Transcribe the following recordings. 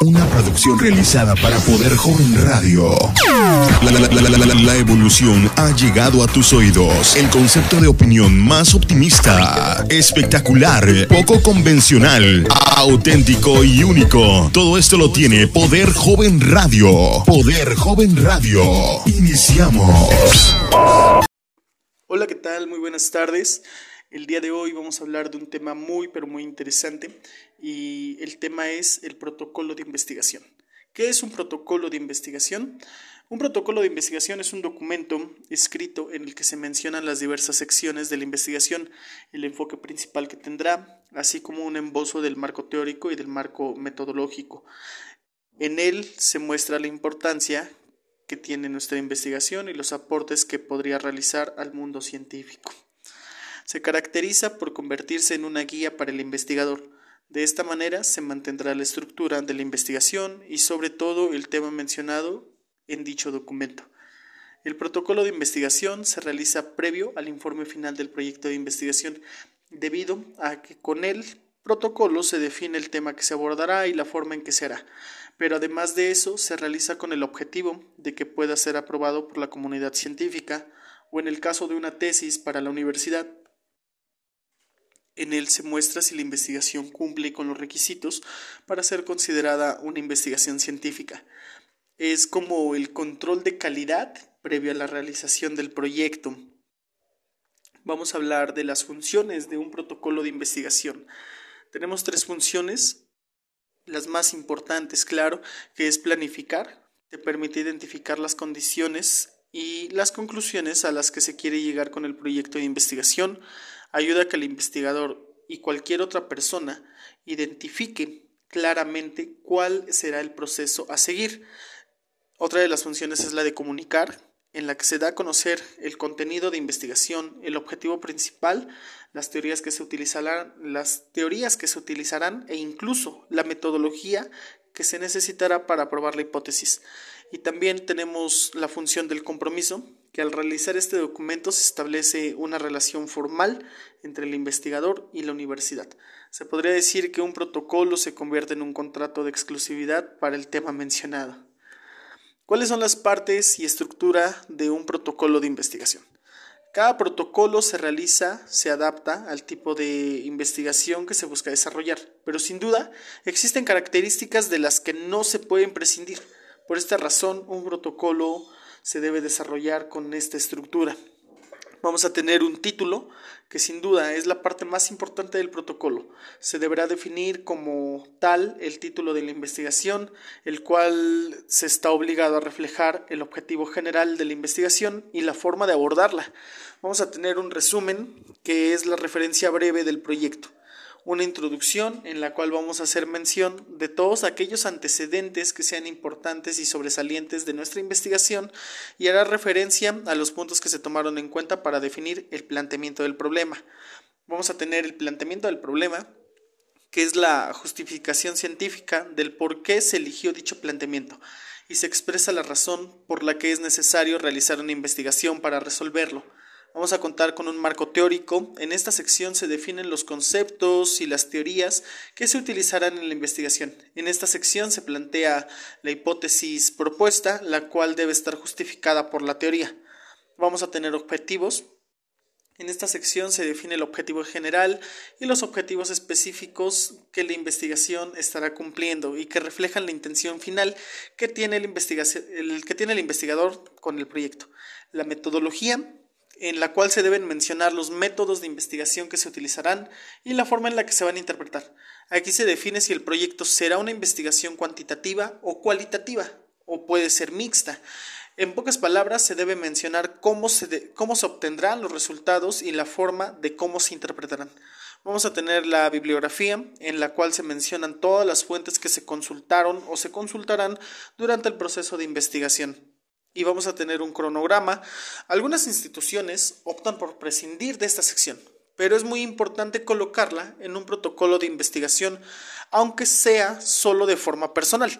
Una producción realizada para Poder Joven Radio. La, evolución ha llegado a tus oídos. El concepto de opinión más optimista, espectacular, poco convencional, auténtico y único. Todo esto lo tiene Poder Joven Radio. Poder Joven Radio. Iniciamos. Hola, ¿qué tal? Muy buenas tardes. El día de hoy vamos a hablar de un tema muy, pero muy interesante y el tema es el protocolo de investigación. ¿Qué es un protocolo de investigación? Un protocolo de investigación es un documento escrito en el que se mencionan las diversas secciones de la investigación, el enfoque principal que tendrá, así como un embozo del marco teórico y del marco metodológico. En él se muestra la importancia que tiene nuestra investigación y los aportes que podría realizar al mundo científico. Se caracteriza por convertirse en una guía para el investigador. De esta manera se mantendrá la estructura de la investigación y sobre todo el tema mencionado en dicho documento. El protocolo de investigación se realiza previo al informe final del proyecto de investigación, debido a que con el protocolo se define el tema que se abordará y la forma en que se hará, pero además de eso se realiza con el objetivo de que pueda ser aprobado por la comunidad científica o en el caso de una tesis para la universidad. En él se muestra si la investigación cumple con los requisitos para ser considerada una investigación científica. Es como el control de calidad previo a la realización del proyecto. Vamos a hablar de las funciones de un protocolo de investigación. Tenemos tres funciones, las más importantes, claro, que es planificar, te permite identificar las condiciones y las conclusiones a las que se quiere llegar con el proyecto de investigación, ayuda a que el investigador y cualquier otra persona identifique claramente cuál será el proceso a seguir. Otra de las funciones es la de comunicar, en la que se da a conocer el contenido de investigación, el objetivo principal, las teorías que se utilizarán, las teorías que se utilizarán e incluso la metodología que se necesitará para probar la hipótesis. Y también tenemos la función del compromiso, que al realizar este documento se establece una relación formal entre el investigador y la universidad. Se podría decir que un protocolo se convierte en un contrato de exclusividad para el tema mencionado. ¿Cuáles son las partes y estructura de un protocolo de investigación? Cada protocolo se realiza, se adapta al tipo de investigación que se busca desarrollar, pero sin duda existen características de las que no se pueden prescindir. Por esta razón, un protocolo se debe desarrollar con esta estructura. Vamos a tener un título que sin duda es la parte más importante del protocolo. Se deberá definir como tal el título de la investigación, el cual se está obligado a reflejar el objetivo general de la investigación y la forma de abordarla. Vamos a tener un resumen que es la referencia breve del proyecto una introducción en la cual vamos a hacer mención de todos aquellos antecedentes que sean importantes y sobresalientes de nuestra investigación y hará referencia a los puntos que se tomaron en cuenta para definir el planteamiento del problema. Vamos a tener el planteamiento del problema, que es la justificación científica del por qué se eligió dicho planteamiento y se expresa la razón por la que es necesario realizar una investigación para resolverlo. Vamos a contar con un marco teórico. En esta sección se definen los conceptos y las teorías que se utilizarán en la investigación. En esta sección se plantea la hipótesis propuesta, la cual debe estar justificada por la teoría. Vamos a tener objetivos. En esta sección se define el objetivo general y los objetivos específicos que la investigación estará cumpliendo y que reflejan la intención final que tiene el, el, que tiene el investigador con el proyecto. La metodología en la cual se deben mencionar los métodos de investigación que se utilizarán y la forma en la que se van a interpretar. Aquí se define si el proyecto será una investigación cuantitativa o cualitativa, o puede ser mixta. En pocas palabras, se debe mencionar cómo se, cómo se obtendrán los resultados y la forma de cómo se interpretarán. Vamos a tener la bibliografía en la cual se mencionan todas las fuentes que se consultaron o se consultarán durante el proceso de investigación y vamos a tener un cronograma. Algunas instituciones optan por prescindir de esta sección, pero es muy importante colocarla en un protocolo de investigación, aunque sea solo de forma personal.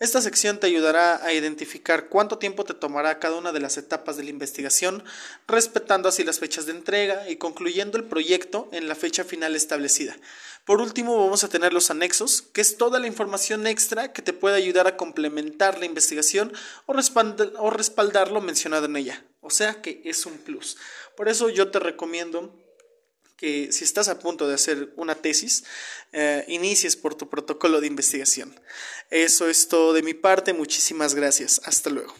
Esta sección te ayudará a identificar cuánto tiempo te tomará cada una de las etapas de la investigación, respetando así las fechas de entrega y concluyendo el proyecto en la fecha final establecida. Por último, vamos a tener los anexos, que es toda la información extra que te puede ayudar a complementar la investigación o, respaldar, lo mencionado en ella. O sea que es un plus. Por eso yo te recomiendo que si estás a punto de hacer una tesis, eh, inicies por tu protocolo de investigación. Eso es todo de mi parte. Muchísimas gracias. Hasta luego.